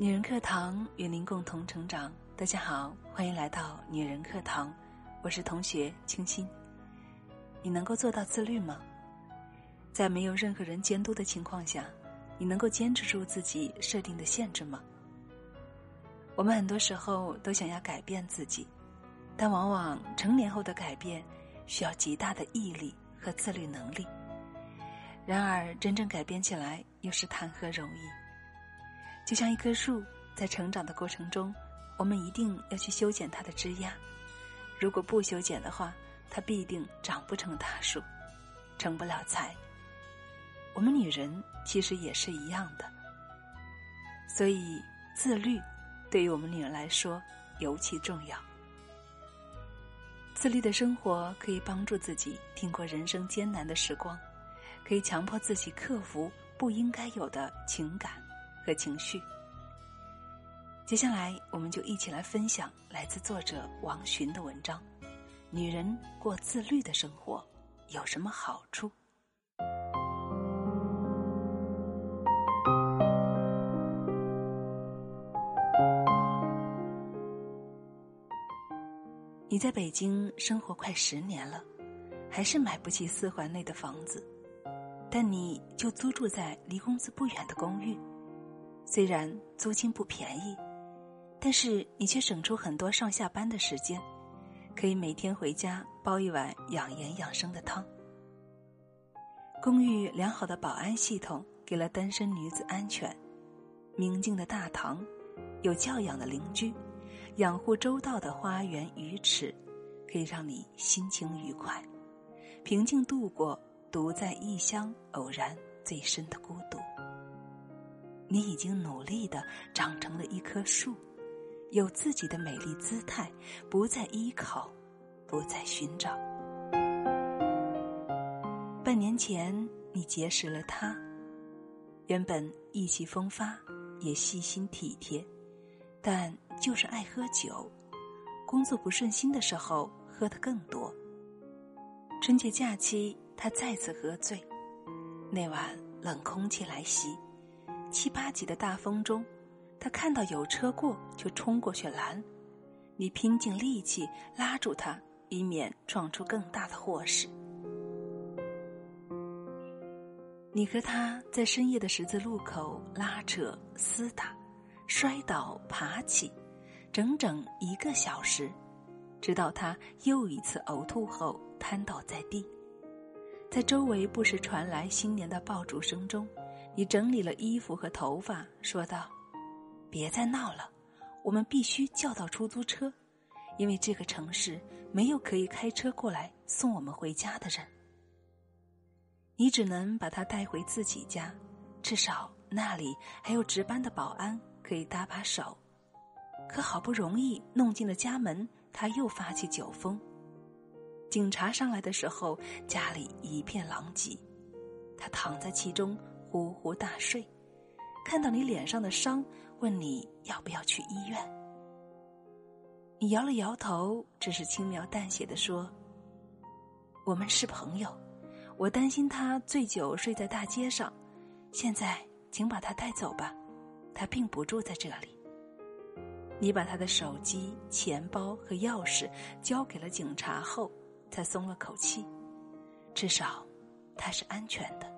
女人课堂与您共同成长。大家好，欢迎来到女人课堂，我是同学清新。你能够做到自律吗？在没有任何人监督的情况下，你能够坚持住自己设定的限制吗？我们很多时候都想要改变自己，但往往成年后的改变需要极大的毅力和自律能力。然而，真正改变起来又是谈何容易？就像一棵树在成长的过程中，我们一定要去修剪它的枝丫。如果不修剪的话，它必定长不成大树，成不了材。我们女人其实也是一样的，所以自律对于我们女人来说尤其重要。自律的生活可以帮助自己挺过人生艰难的时光，可以强迫自己克服不应该有的情感。和情绪。接下来，我们就一起来分享来自作者王洵的文章：《女人过自律的生活有什么好处？》你在北京生活快十年了，还是买不起四环内的房子，但你就租住在离公司不远的公寓。虽然租金不便宜，但是你却省出很多上下班的时间，可以每天回家煲一碗养颜养生的汤。公寓良好的保安系统给了单身女子安全，明净的大堂，有教养的邻居，养护周到的花园鱼池，可以让你心情愉快，平静度过独在异乡偶然最深的孤独。你已经努力的长成了一棵树，有自己的美丽姿态，不再依靠，不再寻找。半年前，你结识了他，原本意气风发，也细心体贴，但就是爱喝酒，工作不顺心的时候喝得更多。春节假期，他再次喝醉，那晚冷空气来袭。七八级的大风中，他看到有车过就冲过去拦，你拼尽力气拉住他，以免撞出更大的祸事。你和他在深夜的十字路口拉扯厮打，摔倒爬起，整整一个小时，直到他又一次呕吐后瘫倒在地，在周围不时传来新年的爆竹声中。你整理了衣服和头发，说道：“别再闹了，我们必须叫到出租车，因为这个城市没有可以开车过来送我们回家的人。你只能把他带回自己家，至少那里还有值班的保安可以搭把手。可好不容易弄进了家门，他又发起酒疯。警察上来的时候，家里一片狼藉，他躺在其中。”呼呼大睡，看到你脸上的伤，问你要不要去医院。你摇了摇头，只是轻描淡写的说：“我们是朋友，我担心他醉酒睡在大街上，现在请把他带走吧，他并不住在这里。”你把他的手机、钱包和钥匙交给了警察后，才松了口气，至少他是安全的。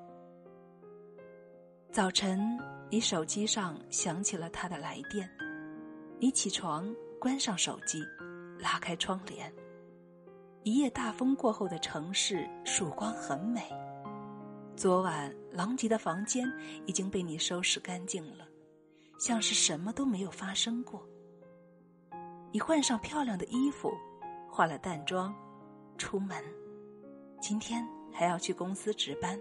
早晨，你手机上响起了他的来电。你起床，关上手机，拉开窗帘。一夜大风过后的城市，曙光很美。昨晚狼藉的房间已经被你收拾干净了，像是什么都没有发生过。你换上漂亮的衣服，化了淡妆，出门。今天还要去公司值班。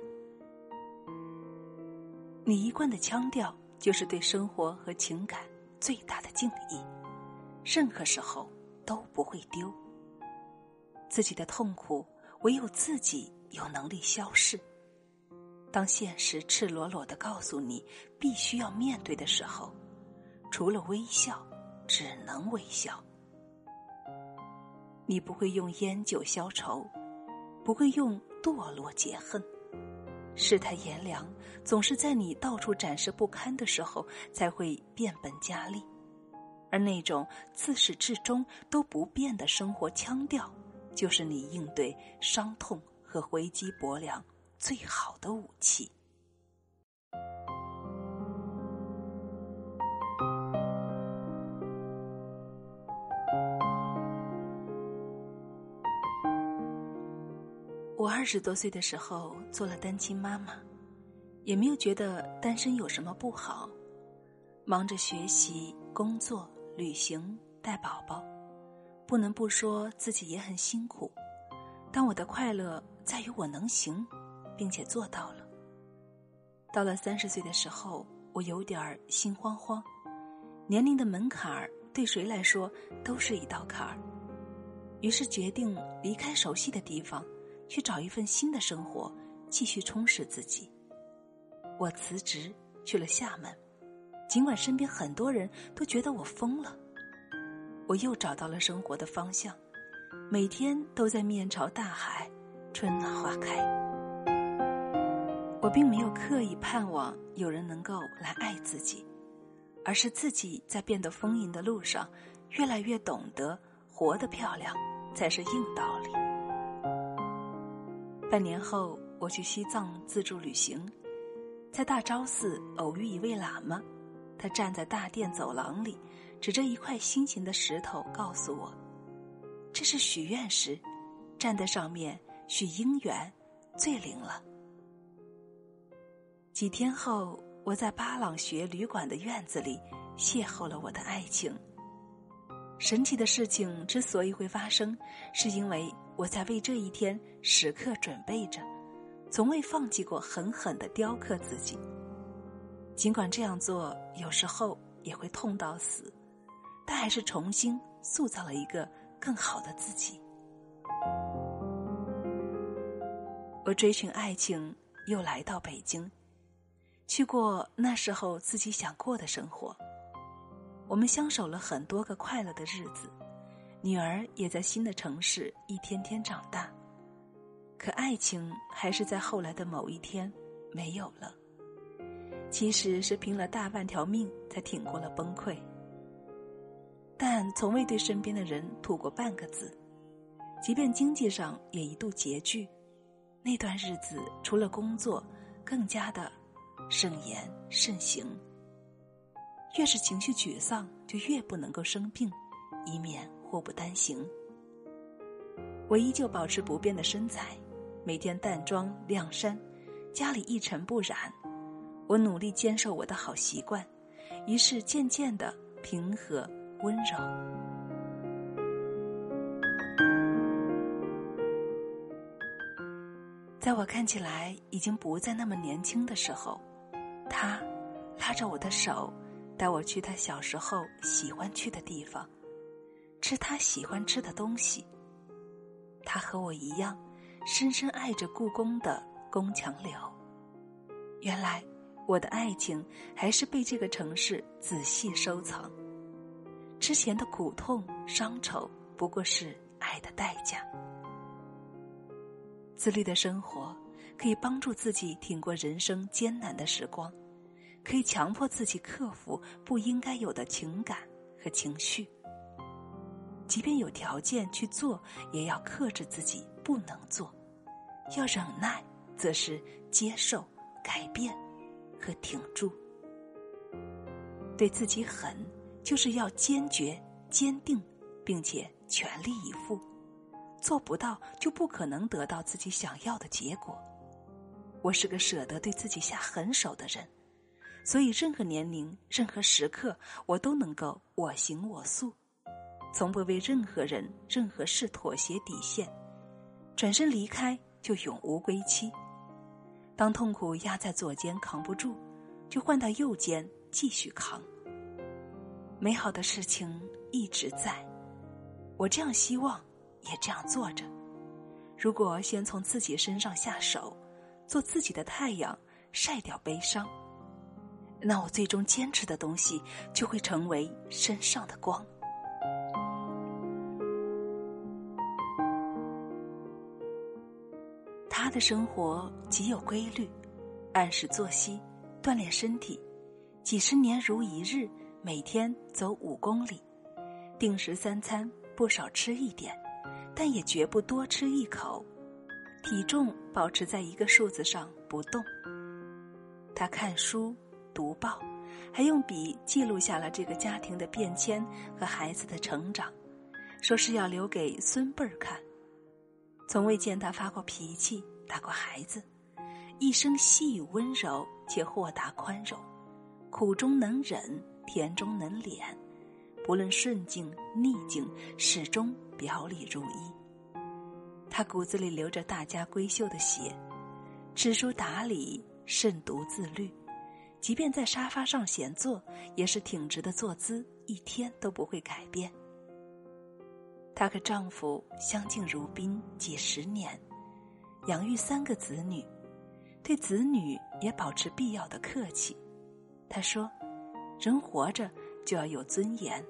你一贯的腔调就是对生活和情感最大的敬意，任何时候都不会丢。自己的痛苦唯有自己有能力消逝。当现实赤裸裸的告诉你必须要面对的时候，除了微笑，只能微笑。你不会用烟酒消愁，不会用堕落解恨。世态炎凉，总是在你到处展示不堪的时候才会变本加厉，而那种自始至终都不变的生活腔调，就是你应对伤痛和回击薄凉最好的武器。我二十多岁的时候做了单亲妈妈，也没有觉得单身有什么不好。忙着学习、工作、旅行、带宝宝，不能不说自己也很辛苦。但我的快乐在于我能行，并且做到了。到了三十岁的时候，我有点儿心慌慌，年龄的门槛儿对谁来说都是一道坎儿，于是决定离开熟悉的地方。去找一份新的生活，继续充实自己。我辞职去了厦门，尽管身边很多人都觉得我疯了，我又找到了生活的方向，每天都在面朝大海，春暖花开。我并没有刻意盼望有人能够来爱自己，而是自己在变得丰盈的路上，越来越懂得活得漂亮才是硬道理。半年后，我去西藏自助旅行，在大昭寺偶遇一位喇嘛，他站在大殿走廊里，指着一块心形的石头，告诉我：“这是许愿石，站在上面许姻缘，最灵了。”几天后，我在巴朗学旅馆的院子里邂逅了我的爱情。神奇的事情之所以会发生，是因为。我在为这一天时刻准备着，从未放弃过狠狠的雕刻自己。尽管这样做有时候也会痛到死，但还是重新塑造了一个更好的自己。我追寻爱情，又来到北京，去过那时候自己想过的生活。我们相守了很多个快乐的日子。女儿也在新的城市一天天长大，可爱情还是在后来的某一天没有了。其实是拼了大半条命才挺过了崩溃，但从未对身边的人吐过半个字，即便经济上也一度拮据。那段日子除了工作，更加的慎言慎行。越是情绪沮丧，就越不能够生病，以免。祸不单行，我依旧保持不变的身材，每天淡妆亮衫，家里一尘不染。我努力坚守我的好习惯，于是渐渐的平和温柔。在我看起来已经不再那么年轻的时候，他拉着我的手，带我去他小时候喜欢去的地方。吃他喜欢吃的东西。他和我一样，深深爱着故宫的宫墙柳。原来，我的爱情还是被这个城市仔细收藏。之前的苦痛伤愁，不过是爱的代价。自律的生活可以帮助自己挺过人生艰难的时光，可以强迫自己克服不应该有的情感和情绪。即便有条件去做，也要克制自己不能做；要忍耐，则是接受、改变和挺住。对自己狠，就是要坚决、坚定，并且全力以赴。做不到，就不可能得到自己想要的结果。我是个舍得对自己下狠手的人，所以任何年龄、任何时刻，我都能够我行我素。从不为任何人、任何事妥协底线，转身离开就永无归期。当痛苦压在左肩扛不住，就换到右肩继续扛。美好的事情一直在，我这样希望，也这样做着。如果先从自己身上下手，做自己的太阳，晒掉悲伤，那我最终坚持的东西就会成为身上的光。他的生活极有规律，按时作息，锻炼身体，几十年如一日，每天走五公里，定时三餐不少吃一点，但也绝不多吃一口，体重保持在一个数字上不动。他看书、读报，还用笔记录下了这个家庭的变迁和孩子的成长，说是要留给孙辈儿看。从未见他发过脾气、打过孩子，一生细雨温柔且豁达宽容，苦中能忍，甜中能敛，不论顺境逆境，始终表里如一。他骨子里流着大家闺秀的血，知书达理。慎独自律，即便在沙发上闲坐，也是挺直的坐姿，一天都不会改变。她和丈夫相敬如宾几十年，养育三个子女，对子女也保持必要的客气。她说：“人活着就要有尊严，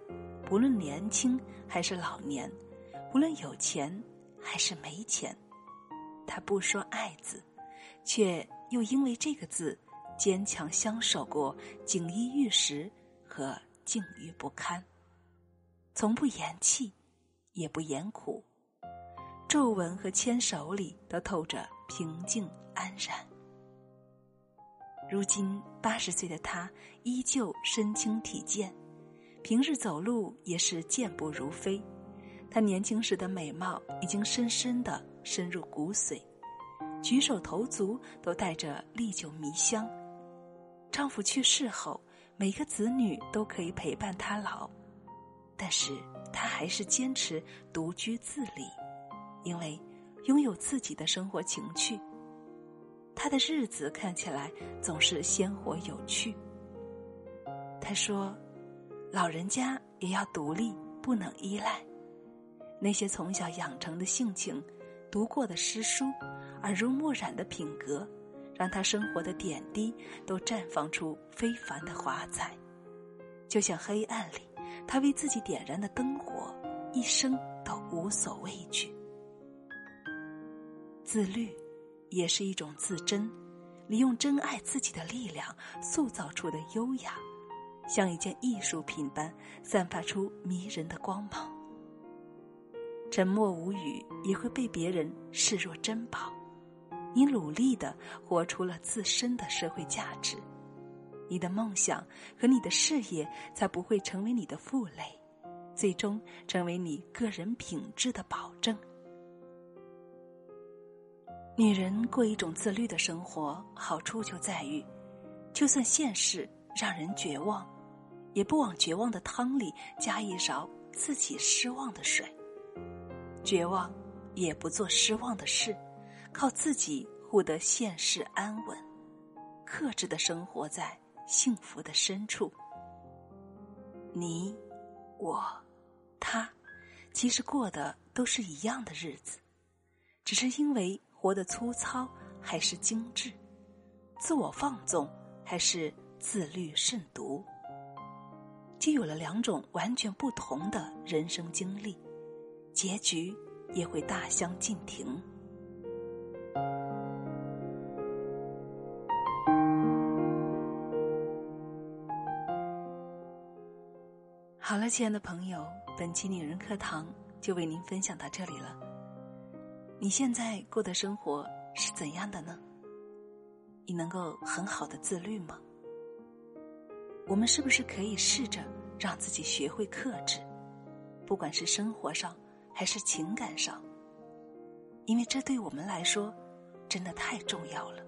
不论年轻还是老年，不论有钱还是没钱。”她不说“爱”字，却。又因为这个字，坚强相守过锦衣玉食和境遇不堪，从不言弃，也不言苦，皱纹和牵手里都透着平静安然。如今八十岁的他依旧身轻体健，平日走路也是健步如飞。他年轻时的美貌已经深深的深入骨髓。举手投足都带着历久弥香。丈夫去世后，每个子女都可以陪伴他老，但是她还是坚持独居自理，因为拥有自己的生活情趣。她的日子看起来总是鲜活有趣。她说：“老人家也要独立，不能依赖。那些从小养成的性情，读过的诗书。”耳濡目染的品格，让他生活的点滴都绽放出非凡的华彩。就像黑暗里，他为自己点燃的灯火，一生都无所畏惧。自律，也是一种自珍，利用真爱自己的力量塑造出的优雅，像一件艺术品般散发出迷人的光芒。沉默无语，也会被别人视若珍宝。你努力的活出了自身的社会价值，你的梦想和你的事业才不会成为你的负累，最终成为你个人品质的保证。女人过一种自律的生活，好处就在于，就算现实让人绝望，也不往绝望的汤里加一勺自己失望的水，绝望也不做失望的事。靠自己获得现世安稳，克制的生活在幸福的深处。你、我、他，其实过的都是一样的日子，只是因为活得粗糙还是精致，自我放纵还是自律慎独，就有了两种完全不同的人生经历，结局也会大相径庭。好了，亲爱的朋友，本期女人课堂就为您分享到这里了。你现在过的生活是怎样的呢？你能够很好的自律吗？我们是不是可以试着让自己学会克制，不管是生活上还是情感上？因为这对我们来说真的太重要了。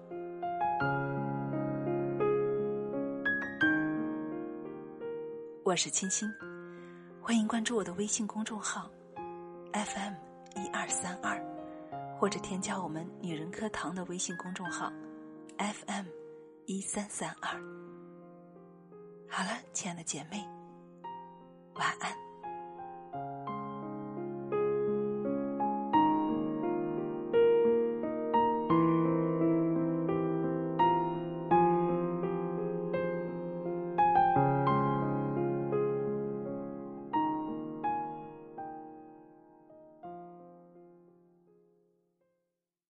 我是清新。欢迎关注我的微信公众号，FM 一二三二，或者添加我们女人课堂的微信公众号，FM 一三三二。好了，亲爱的姐妹，晚安。